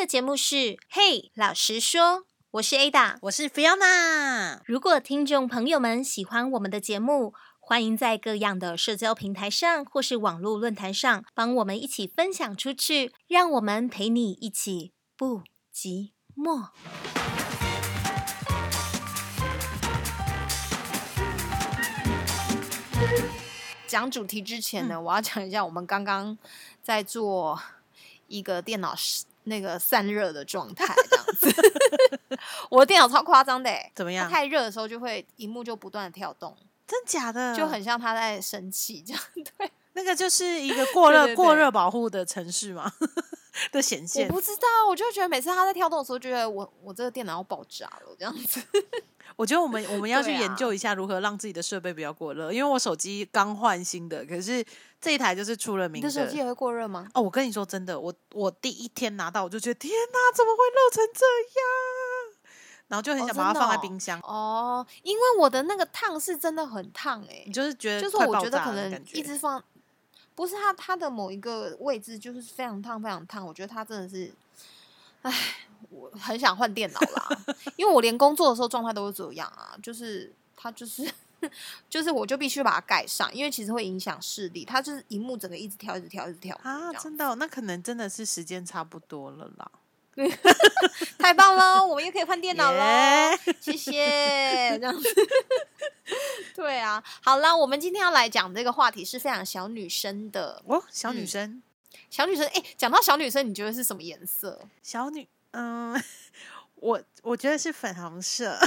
的节目是“嘿，老实说”，我是 Ada，我是 Fiona。如果听众朋友们喜欢我们的节目，欢迎在各样的社交平台上或是网络论坛上帮我们一起分享出去，让我们陪你一起不寂寞。讲主题之前呢，我要讲一下，我们刚刚在做一个电脑那个散热的状态，这样子。我的电脑超夸张的，怎么样？太热的时候就会荧幕就不断的跳动，真假的？就很像他在生气这样。对，那个就是一个过热过热保护的城市嘛的显现。我不知道，我就觉得每次他在跳动的时候，觉得我我这个电脑要爆炸了这样子。我觉得我们我们要去研究一下如何让自己的设备不要过热，因为我手机刚换新的，可是这一台就是出了名。你的手机也会过热吗？哦，我跟你说真的，我我第一天拿到我就觉得天哪，怎么会热成这样？然后就很想把它放在冰箱。哦，因为我的那个烫是真的很烫哎，你就是觉得就是我觉得可能一直放，不是它它的某一个位置就是非常烫非常烫，我觉得它真的是，唉。我很想换电脑啦，因为我连工作的时候状态都是这样啊，就是它就是 就是我就必须把它盖上，因为其实会影响视力，它就是荧幕整个一直跳一直跳一直跳啊，真的，那可能真的是时间差不多了啦，太棒了，我们又可以换电脑了，谢谢，这样子，对啊，好啦，我们今天要来讲这个话题是非常小女生的哦，小女生，小女生，哎，讲到小女生，你觉得是什么颜色？小女。嗯，我我觉得是粉红色。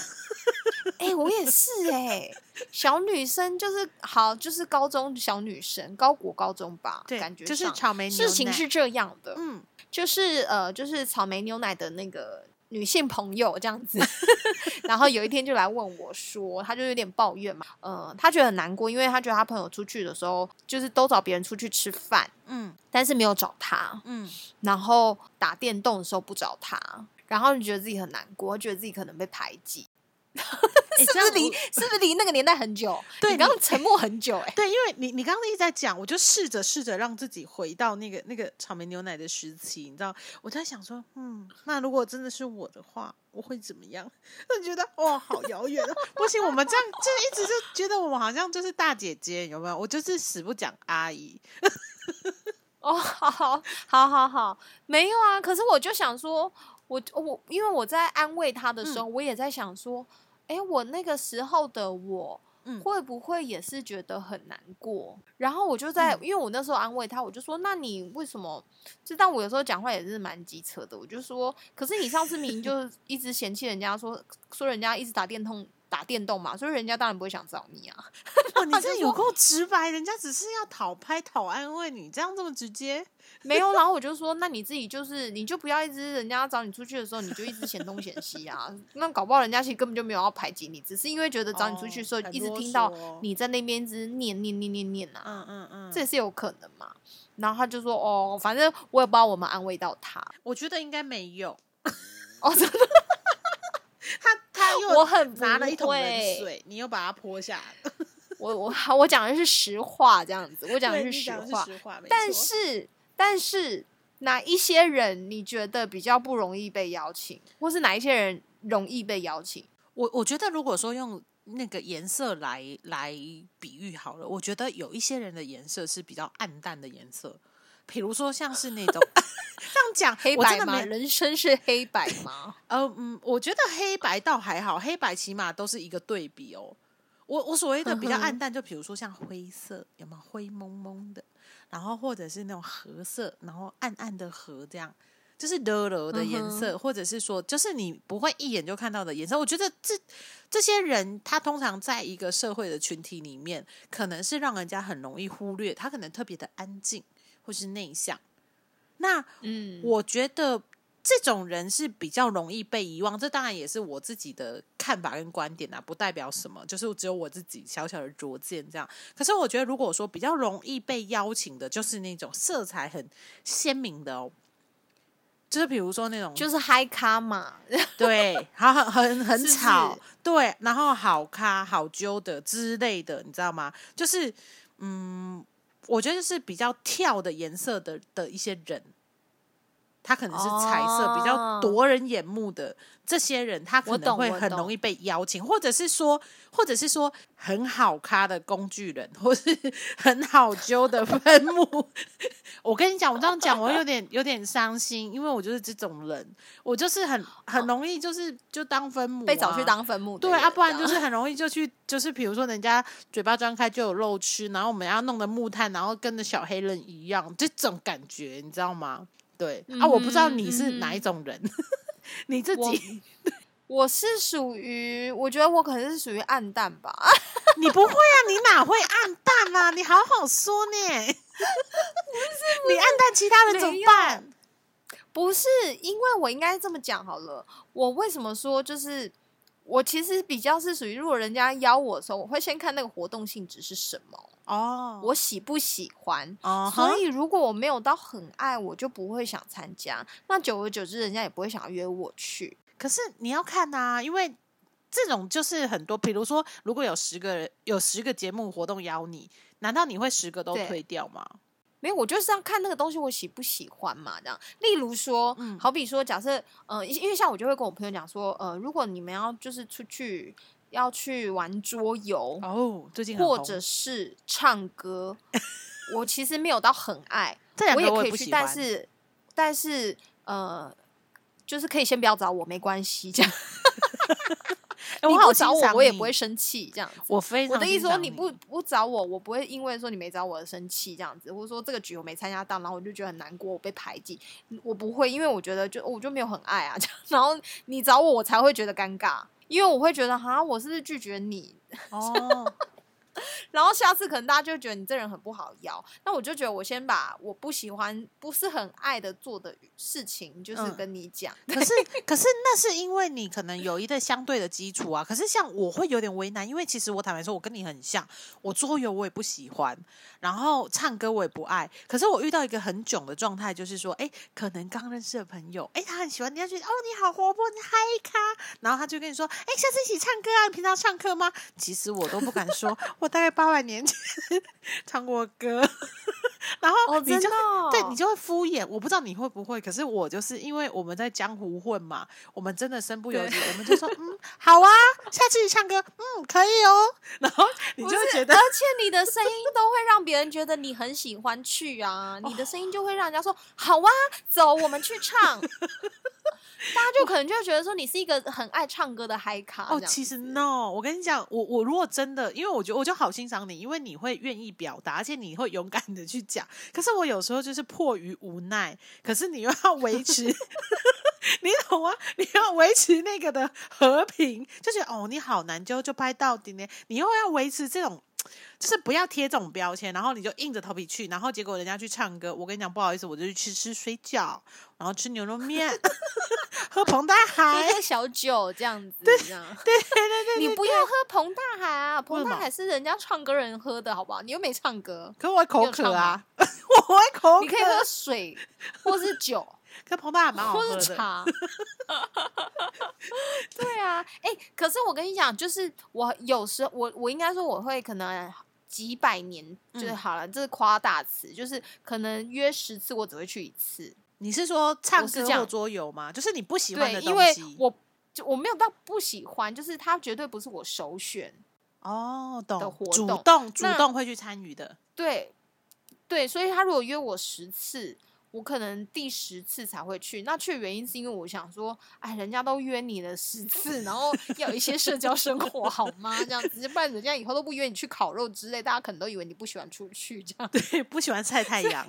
哎，我也是哎，小女生就是好，就是高中小女生，高国高中吧，对，感觉就是草莓事情是这样的，嗯，就是呃，就是草莓牛奶的那个女性朋友这样子，然后有一天就来问我说，他就有点抱怨嘛，呃，他觉得很难过，因为他觉得他朋友出去的时候，就是都找别人出去吃饭，嗯，但是没有找他，嗯，然后打电动的时候不找他，然后就觉得自己很难过，觉得自己可能被排挤。是不是离是不是离那个年代很久？对你刚刚沉默很久，哎，对，因为你你刚刚一直在讲，我就试着试着让自己回到那个那个草莓牛奶的时期，你知道？我在想说，嗯，那如果真的是我的话，我会怎么样？就觉得哇，好遥远啊！不行，我们这样就一直就觉得我们好像就是大姐姐，有没有？我就是死不讲阿姨。哦，好好好好好，没有啊。可是我就想说，我我因为我在安慰他的时候，我也在想说。哎，我那个时候的我，会不会也是觉得很难过？然后我就在，因为我那时候安慰他，我就说：“那你为什么？”就当我有时候讲话也是蛮机车的，我就说：“可是你上次明明就 一直嫌弃人家，说说人家一直打电动。”打电动嘛，所以人家当然不会想找你啊！你这有够直白，人家只是要讨拍、讨安慰你，这样这么直接？没有，然后我就说，那你自己就是，你就不要一直人家找你出去的时候，你就一直嫌东嫌西啊！那搞不好人家其实根本就没有要排挤你，只是因为觉得找你出去的时候，一直听到你在那边一直念念念念念啊！嗯嗯嗯，这也是有可能嘛。然后他就说，哦，反正我也不知道我们安慰到他，我觉得应该没有。哦，真的。他他又我很拿了一桶冷水，你又把它泼下来。我我我讲的是实话，这样子，我讲的是实话。但是但是哪一些人你觉得比较不容易被邀请，或是哪一些人容易被邀请？我我觉得如果说用那个颜色来来比喻好了，我觉得有一些人的颜色是比较暗淡的颜色。比如说，像是那种 这样讲黑白吗？人生是黑白吗？呃嗯，我觉得黑白倒还好，黑白起码都是一个对比哦。我我所谓的比较暗淡，就比如说像灰色，有没有灰蒙蒙的？然后或者是那种褐色，然后暗暗的褐，这样就是柔柔的颜色，或者是说，就是你不会一眼就看到的颜色。我觉得这这些人，他通常在一个社会的群体里面，可能是让人家很容易忽略，他可能特别的安静。或是内向，那嗯，我觉得这种人是比较容易被遗忘。这当然也是我自己的看法跟观点啊，不代表什么，就是只有我自己小小的拙见这样。可是我觉得，如果说比较容易被邀请的，就是那种色彩很鲜明的哦，就是比如说那种就是嗨咖嘛，对，好很很很吵，对，然后好咖好揪的之类的，你知道吗？就是嗯。我觉得是比较跳的颜色的的一些人，他可能是彩色比较哦夺人眼目的这些人，他可我能会很容易被邀请，或者是说，或者是说很好咖的工具人，或是 很好揪的分母。我跟你讲，我这样讲，我有点有点伤心，因为我就是这种人，我就是很很容易就是就当分母、被找去。当坟墓的人，对啊，不然就是很容易就去，就是比如说人家嘴巴张开就有肉吃，然后我们要弄的木炭，然后跟着小黑人一样，这种感觉你知道吗？对、啊，我不知道你是哪一种人，你自己我是属于，我觉得我可能是属于暗淡吧。你不会啊，你哪会暗淡啊？你好好说呢，你暗淡其他人怎么办？不是，因为我应该这么讲好了。我为什么说就是我其实比较是属于，如果人家邀我的时候，我会先看那个活动性质是什么，哦，我喜不喜欢。所以如果我没有到很爱，我就不会想参加。那久而久之，人家也不会想要约我去。可是你要看呐、因为这种就是很多，比如说，如果有十个人有十个节目活动邀你，难道你会十个都对推掉吗？没有，我就是要看那个东西我喜不喜欢嘛，这样。例如说，嗯好比说，假设，呃，因为像我就会跟我朋友讲说，呃，如果你们要就是出去要去玩桌游，哦，最近或者是唱歌，我其实没有到很爱，这两个我也可以去，但是但是呃，就是可以先不要找我，没关系，这样。你哎我好不找我，我也不会生气，这样子。我非常我的意思说，你不不找我，我不会因为说你没找我而生气这样子，或者说这个局我没参加到，然后我就觉得很难过，我被排挤，我不会，因为我觉得就我就没有很爱啊，然后你找我，我才会觉得尴尬，因为我会觉得哈，我是不是拒绝你？哦，然后下次可能大家就觉得你这人很不好邀，那我就觉得我先把我不喜欢、不是很爱的做的事情，就是嗯跟你讲。可是可是那是因为你可能有一个相对的基础啊。可是像我会有点为难，因为其实我坦白说，我跟你很像，我桌游我也不喜欢，然后唱歌我也不爱。可是我遇到一个很囧的状态，就是说，哎，可能刚认识的朋友，哎，他很喜欢，你要觉得哦你好活泼，你嗨咖，然后他就跟你说，哎，下次一起唱歌啊，你平常唱歌吗？其实我都不敢说，我大概八百年前 唱过歌，然后哦，你就对你就会敷衍，我不知道你会不会，可是我就是因为我们在江湖混嘛，我们真的身不由己，我们就说 嗯好啊，下次去唱歌，嗯可以哦，然后你就会觉得而且你的声音都会让别人觉得你很喜欢去啊，你的声音就会让人家说好啊，走，我们去唱。大家就可能就会觉得说你是一个很爱唱歌的嗨咖哦，其实 no，我跟你讲，我我如果真的，因为我觉得我就好欣赏你，因为你会愿意表达，而且你会勇敢的去讲。可是我有时候就是迫于无奈，可是你又要维持，你懂吗？你要维持那个的和平，就是哦，你好难就，就拍到底呢。你又要维持这种。就是不要贴这种标签，然后你就硬着头皮去，然后结果人家去唱歌，我跟你讲不好意思，我就去吃水饺，然后吃牛肉面，喝彭大海喝，喝小酒这样子，对。对对对对，你不要喝彭大海啊，彭大海是人家唱歌人喝的，好不好？你又没唱歌，可我会口渴啊，我会口渴。你可以喝水或是酒。可彭大海蛮好喝的。对啊，哎、可是我跟你讲，就是我有时候我我应该说我会可能几百年，就是嗯好了，这是夸大词，就是可能约十次我只会去一次。你是说唱我是这样歌或桌游吗？就是你不喜欢对的，因为东西。我就我没有到不喜欢，就是它绝对不是我首选。哦，的懂，活动主动主动会去参与的。对对，所以他如果约我十次。我可能第十次才会去，那去的原因是因为我想说，哎，人家都约你了十次，然后要有一些社交生活好吗？这样子，不然人家以后都不约你去烤肉之类，大家可能都以为你不喜欢出去这样。对，不喜欢晒太阳。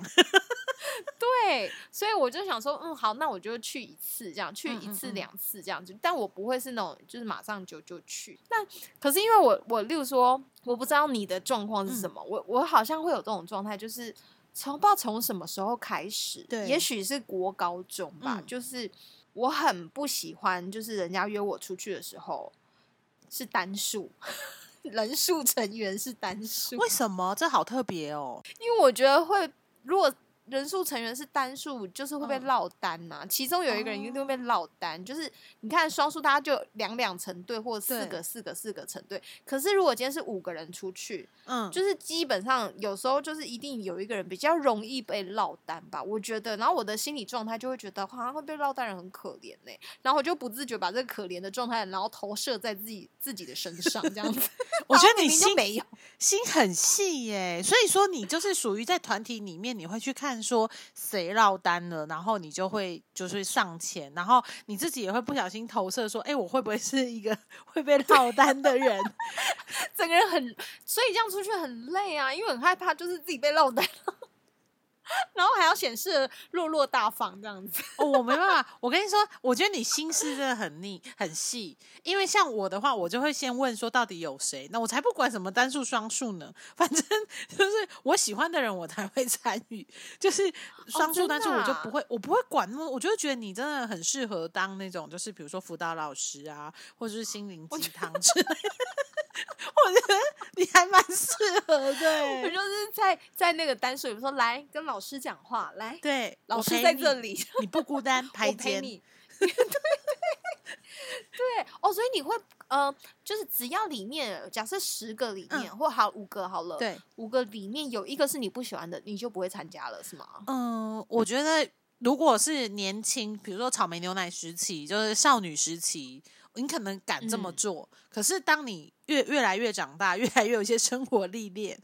对，所以我就想说，嗯，好，那我就去一次，这样去一次、两次这样子，但我不会是那种就是马上就就去。那可是因为我我，例如说，我不知道你的状况是什嗯么，我我好像会有这种状态，就是从不知道从什么时候开始，对也许是国高中吧，嗯就是我很不喜欢，就是人家约我出去的时候是单数。人数成员是单数，为什么？这好特别哦。因为我觉得会，如果人数成员是单数，就是会被嗯落单呐、其中有一个人一定会被落单，就是你看双数，大家就两两成对，或者四个四个四个成对。可是如果今天是五个人出去，嗯，就是基本上有时候就是一定有一个人比较容易被落单吧，我觉得。然后我的心理状态就会觉得好像会被落单人很可怜呢、然后我就不自觉把这个可怜的状态，然后投射在自己自己的身上，这样子。我觉得你心没有。心很细耶，所以说你就是属于在团体里面，你会去看说谁落单了，然后你就会就是上前，然后你自己也会不小心投射说，哎、我会不会是一个 会被落单的人？整个人很，所以这样出去很累啊，因为很害怕就是自己被落单，然后还要显示落落大方这样子。哦，我没办法，我跟你说，我觉得你心思真的很腻很细，因为像我的话，我就会先问说到底有谁，那我才不管什么单数双数呢，反正 就是我喜欢的人我才会参与，就是双数真的单数我就啊不会，我不会管那么，我就会觉得你真的很适合当那种，就是比如说辅导老师啊，或者是心灵鸡汤之类的。我觉得你还蛮适合的我欸，就是在在那个单数，比如说来跟老师讲话，来，对，老师在这里，你不孤单，我。陪你。对对对哦，所以你会呃，就是只要里面假设十个里面、或好五个好了，，对，五个里面有一个是你不喜欢的，你就不会参加了，是吗？嗯，我觉得如果是年轻，比如说草莓牛奶时期，就是少女时期，你可能敢这么嗯做。可是当你越越来越长大，越来越有一些生活历练，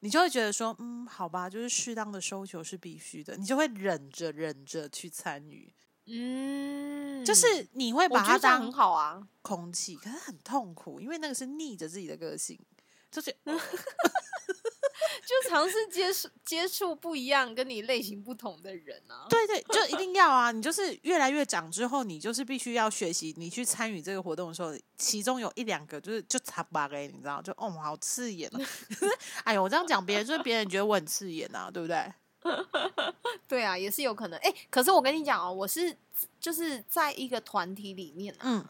你就会觉得说，嗯，好吧，就是适当的收球是必须的，你就会忍着忍着去参与，嗯，就是你会把它觉得这样很好啊。空气，可是很痛苦，因为那个是逆着自己的个性，就是。就尝试接触接触不一样、跟你类型不同的人啊。对对，就一定要啊！你就是越来越长之后，你就是必须要学习。你去参与这个活动的时候，其中有一两个就是就插巴给你知道，就哦，好刺眼啊！哎呦，我这样讲别人，就是别人觉得我很刺眼啊，对不对？对啊，也是有可能。哎、可是我跟你讲哦，我是就是在一个团体里面啊，嗯，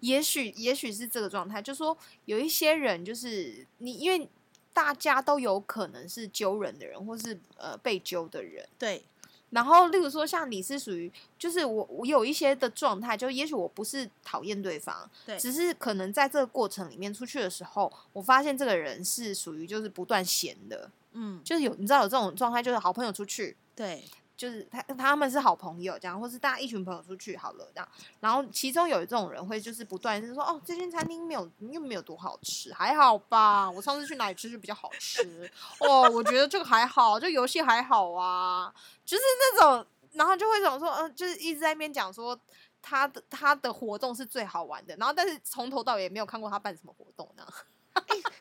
也许也许是这个状态，就说有一些人就是你，因为大家都有可能是揪人的人，或是呃被揪的人。对，然后，例如说，像你是属于，就是我我有一些的状态，就也许我不是讨厌对方，对只是可能在这个过程里面出去的时候，我发现这个人是属于就是不断闲的，嗯，就是有你知道有这种状态，就是好朋友出去，对，就是他他们是好朋友这样，或是大家一群朋友出去好了这样，然后其中有这种人会就是不断是说哦，这间餐厅没有又没有多好吃，还好吧，我上次去哪里吃就比较好吃哦，我觉得这个还好，这游戏还好啊，就是那种，然后就会想说嗯、就是一直在那边讲说。他的他的活动是最好玩的，然后但是从头到尾也没有看过他办什么活动呢？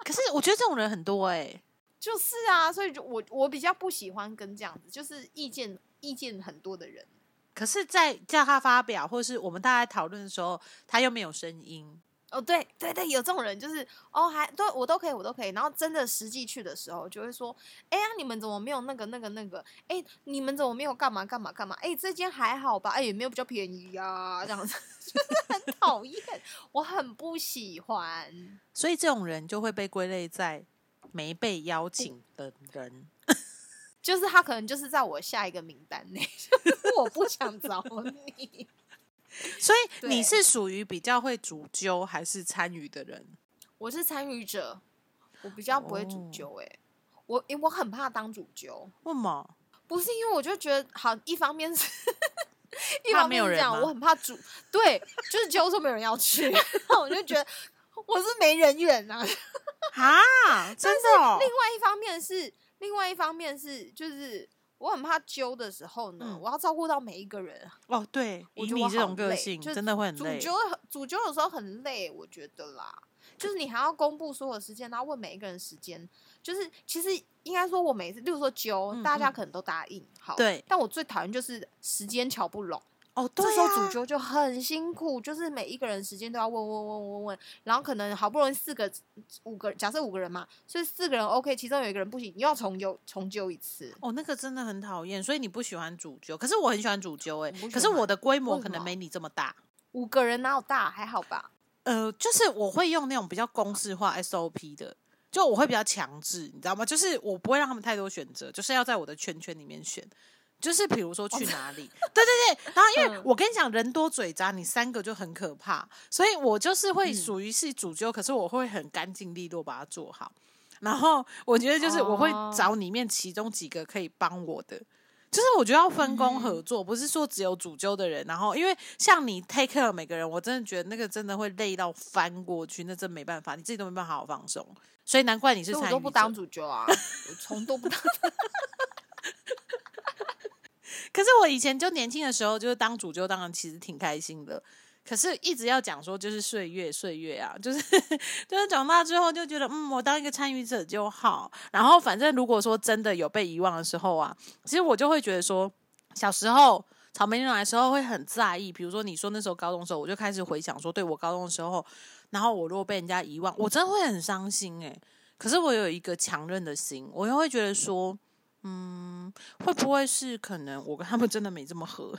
可是我觉得这种人很多哎、就是啊，所以就我我比较不喜欢跟这样子，就是意见意见很多的人。可是，在叫他发表，或是我们大家讨论的时候，他又没有声音。哦，对对对，有这种人，就是哦，还都我都可以，我都可以。然后真的实际去的时候，就会说，哎呀，你们怎么没有那个那个那个？哎，你们怎么没有干嘛干嘛干嘛？哎，这间还好吧？哎，也没有比较便宜呀、这样子就是 很讨厌，我很不喜欢。所以这种人就会被归类在没被邀请的人。就是他可能就是在我下一个名单内，是我不想找你。所以你是属于比较会主揪还是参与的人？我是参与者，我比较不会主哦揪、哎、我因为我很怕当主揪。为什么？不是因为我就觉得好，一方面是一方面是这样，我很怕煮，对，就是揪说没有人要去，然后我就觉得我是没人缘啊。啊，真的、哦？另外一方面是，另外一方面是，就是我很怕揪的时候呢，嗯我要照顾到每一个人。哦，对，以我觉得我好你这种个性真的会很累。主揪很主揪有时候很累，我觉得啦，就是你还要公布所有时间，然后问每一个人时间，就是其实应该说，我每次，例如说揪，嗯嗯大家可能都答应好，对但我最讨厌就是时间瞧不拢。哦，对、啊，这时候主揪就很辛苦，就是每一个人时间都要问问问问问，然后可能好不容易四个五个，假设五个人嘛，所以四个人 OK，其中有一个人不行，你又要重揪重揪一次。哦，那个真的很讨厌，所以你不喜欢主揪，可是我很喜欢主揪哎、可是我的规模可能没你这么大。五个人哪有大？还好吧？呃，就是我会用那种比较公式化 SOP 的，就我会比较强制，你知道吗？就是我不会让他们太多选择，就是要在我的圈圈里面选。就是比如说去哪里，对对对。然后因为嗯我跟你讲，人多嘴杂，你三个就很可怕，所以我就是会嗯属于是主揪，可是我会很干净利落把它做好。然后我觉得就是我会哦找里面其中几个可以帮我的。就是我觉得要分工合嗯作，不是说只有主揪的人。然后，因为像你 take care 每个人，我真的觉得那个真的会累到翻过去，那真没办法，你自己都没办法好好放松。所以难怪你是我都不当主揪啊，我从都不当。可是我以前就年轻的时候，就是当主揪，当然其实挺开心的。可是，一直要讲说就是岁月，岁月啊，就是 就是长大之后就觉得，嗯，我当一个参与者就好。然后，反正如果说真的有被遗忘的时候啊，其实我就会觉得说，小时候草莓牛奶的时候会很在意。比如说你说那时候高中的时候，我就开始回想说，对我高中的时候，然后我如果被人家遗忘，我真的会很伤心诶、可是我有一个强韧的心，我又会觉得说，嗯，会不会是可能我跟他们真的没这么合？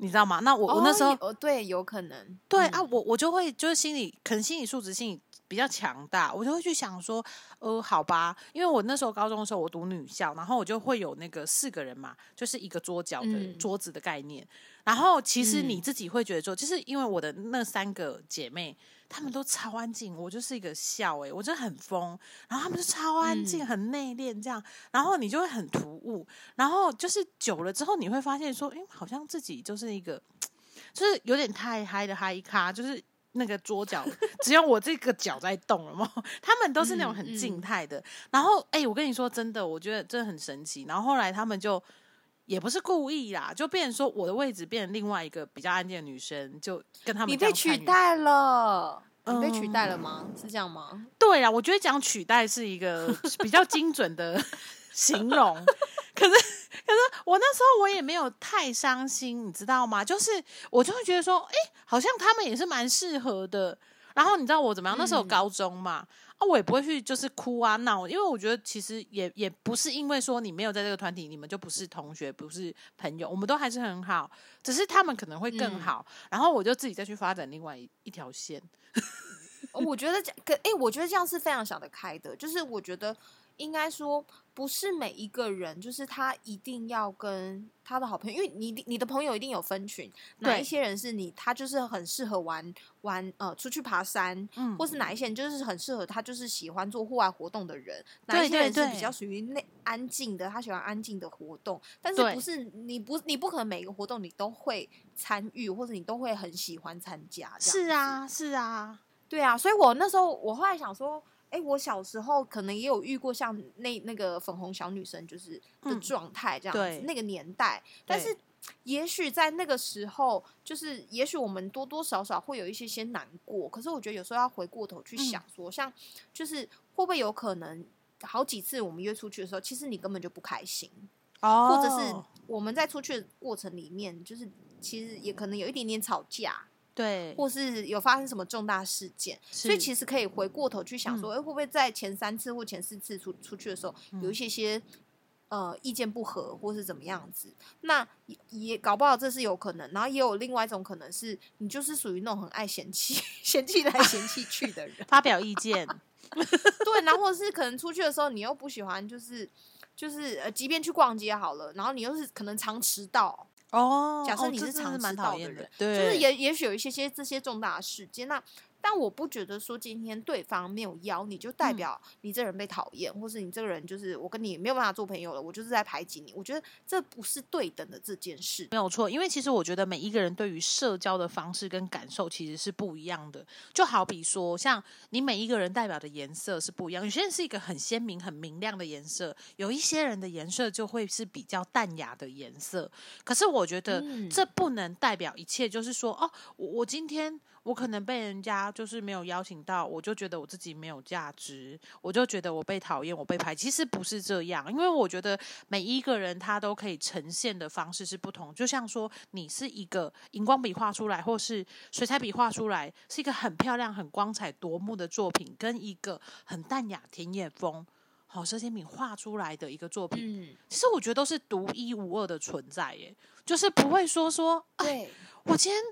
你知道吗？那我、我那时候哦对有可能嗯对啊，我我就会就是心理可能心理素质心理比较强大，我就会去想说，呃，好吧，因为我那时候高中的时候我读女校，然后我就会有那个四个人嘛，就是一个桌角的、嗯桌子的概念。然后其实你嗯自己会觉得说，就是因为我的那三个姐妹，她们都超安静，我就是一个笑诶、我真的很疯，然后她们就超安静、嗯很内敛这样，然后你就会很突兀，然后就是久了之后，你会发现说，诶，好像自己就是一个。就是有点太嗨的嗨咖，就是那个桌角只有我这个脚在动了嘛，他们都是那种很嗯静态的。然后，哎、我跟你说真的，我觉得真的很神奇。然后后来他们就也不是故意啦，就变成说我的位置变成另外一个比较安静的女生，就跟他们你被。取代了，你被取代嗯了吗？是这样吗？对啦，我觉得讲取代是一个比较精准的 形容。可是我那时候我也没有太伤心，你知道吗？就是我就会觉得说，哎、好像他们也是蛮适合的。然后你知道我怎么样？那时候嗯高中嘛，啊，我也不会去就是哭啊闹，因为我觉得其实也也不是因为说你没有在这个团体，你们就不是同学，不是朋友，我们都还是很好，只是他们可能会更嗯好。然后我就自己再去发展另外一一条线。哦我觉得这可哎、我觉得这样是非常想得开的。就是我觉得应该说，不是每一个人，就是他一定要跟他的好朋友，因为你你的朋友一定有分群，哪一些人是你他就是很适合玩玩呃出去爬山，嗯或是哪一些人就是很适合他就是喜欢做户外活动的人，哪一些人是比对较属于内安静的，他喜欢安静的活动，但是不是你不你不可能每个活动你都会参与，或者你都会很喜欢参加，是啊，是啊，对啊，所以我那时候我后来想说，哎，我小时候可能也有遇过像那那个粉红小女生就是的嗯状态这样子，对那个年代，但是。也许在那个时候，就是也许我们多多少少会有一些些难过，可是我觉得有时候要回过头去嗯想说，像就是会不会有可能好几次我们约出去的时候，其实你根本就不开心，哦或者是我们在出去的过程里面，就是其实也可能有一点点吵架，对，或是有发生什么重大事件，所以其实可以回过头去想说，哎、会不会在前三次或前四次出出去的时候，有一些些呃意见不合，或是怎么样子？那也也搞不好这是有可能。然后也有另外一种可能是，你就是属于那种很爱嫌弃、嫌弃来嫌弃去的人。发表意见，对，然后或是可能出去的时候，你又不喜欢，就是就是呃，即便去逛街好了，然后你又是可能常迟到。哦，假设你是是常迟蛮讨厌的人，对，就是也。也许有一些些这些重大的事件，那但我不觉得说今天对方没有邀你，就代嗯表你这人被讨厌，或是你这个人就是我跟你没有办法做朋友了，我就是在排挤你。我觉得这不是对等的这件事。没有错，因为其实我觉得每一个人对于社交的方式跟感受其实是不一样的。就好比说，像你每一个人代表的颜色是不一样，有些人是一个很鲜明、很明亮的颜色，有一些人的颜色就会是比较淡雅的颜色。可是我觉得嗯这不能代表一切，就是说，哦，我我今天。我可能被人家就是没有邀请到，我就觉得我自己没有价值，我就觉得我被讨厌，我被排挤。其实不是这样，因为我觉得每一个人他都可以呈现的方式是不同。就像说，你是一个荧光笔画出来，或是水彩笔画出来，是一个很漂亮、很光彩夺目的作品，跟一个很淡雅、田野风。好，佘天敏画出来的一个作品，嗯，其实我觉得都是独一无二的存在，耶，就是不会说说，哎，对，我今天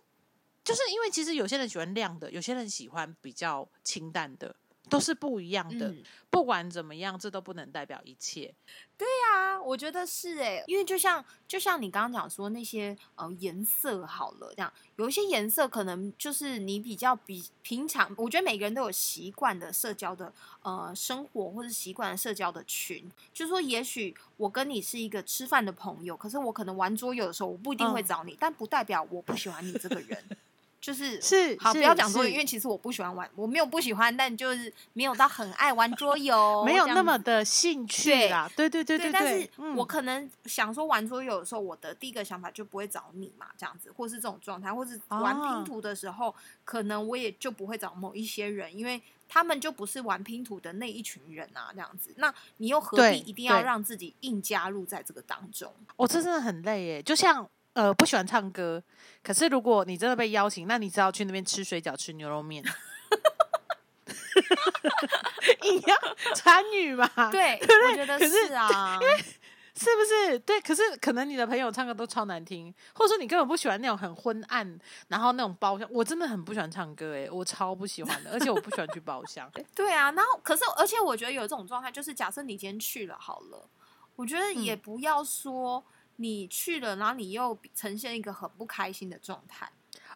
就是因为其实有些人喜欢亮的，有些人喜欢比较清淡的，都是不一样的。嗯不管怎么样，这都不能代表一切。对啊，我觉得是哎，因为就像就像你刚刚讲说那些呃颜色好了，这样有一些颜色可能就是你比较比平常，我觉得每个人都有习惯的社交的呃生活或者习惯的社交的群，就是说也许我跟你是一个吃饭的朋友，可是我可能玩桌游的时候我不一定会嗯找你，但不代表我不喜欢你这个人。就是是好，不要讲桌游，因为其实我不喜欢玩，我没有不喜欢，但就是没有到很爱玩桌游，没有那么的兴趣对啦。对对对对，对，但是嗯我可能想说玩桌游的时候，我的第一个想法就不会找你嘛，这样子，或是这种状态，或是玩哦拼图的时候，可能我也就不会找某一些人，因为他们就不是玩拼图的那一群人啊，这样子，那你又何必一定要对让自己硬加入在这个当中？我、这真的很累耶，就像呃不喜欢唱歌，可是如果你真的被邀请，那你只好去那边吃水饺、吃牛肉面，一样参与嘛，对，我觉得可是是啊，是不是？对，可是可能你的朋友唱歌都超难听，或者说你根本不喜欢那种很昏暗，然后那种包厢，我真的很不喜欢唱歌，哎，我超不喜欢的，而且我不喜欢去包厢。对啊，然后可是而且我觉得有这种状态，就是假设你今天去了好了，我觉得也嗯不要说你去了，然后你又呈现一个很不开心的状态。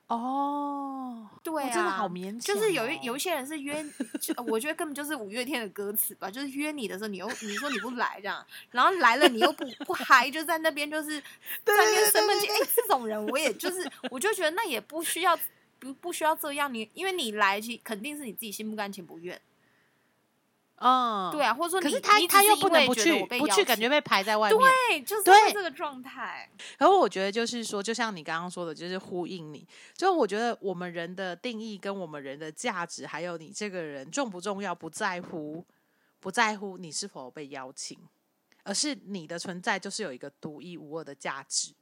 哦，对啊，真的好勉强、就是有一有一一些人是约，就我觉得根本就是五月天的歌词吧，就是约你的时候，你又你说你不来这样，然后来了你又不不嗨，就在那边就是 在那边生闷气。哎、这种人我也就是，我就觉得那也不需要不不需要这样，你因为你来，其肯定是你自己心不甘情不愿，嗯，对啊，或者说你可是他他又不能不去我，不去感觉被排在外面。对，就是这个状态。然后我觉得就是说，就像你刚刚说的，就是呼应你。就我觉得我们人的定义跟我们人的价值，还有你这个人重不重要，不在乎，不在乎你是否被邀请，而是你的存在就是有一个独一无二的价值。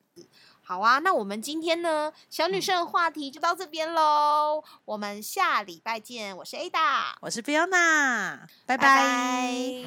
好啊，那我们今天呢，小女生的话题就到这边喽。我们下礼拜见，我是 Ada，我是 Fiona，拜拜。拜